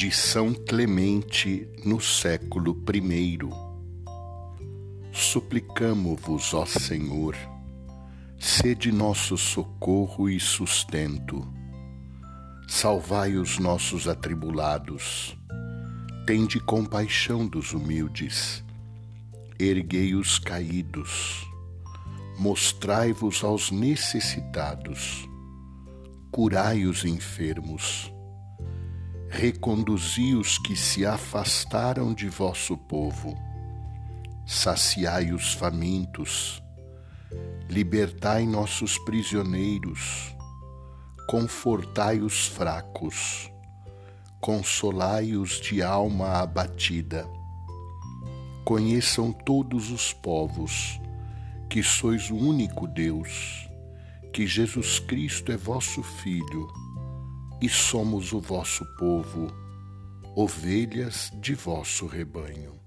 de São Clemente no século I. Suplicamo-vos, ó Senhor, sede nosso socorro e sustento. Salvai os nossos atribulados, tende compaixão dos humildes, erguei os caídos, mostrai-vos aos necessitados, curai os enfermos reconduzi os que se afastaram de vosso povo, saciai os famintos, libertai nossos prisioneiros, confortai os fracos, consolai os de alma abatida. Conheçam todos os povos que sois o único Deus, que Jesus Cristo é vosso Filho e somos o vosso povo, ovelhas de vosso rebanho.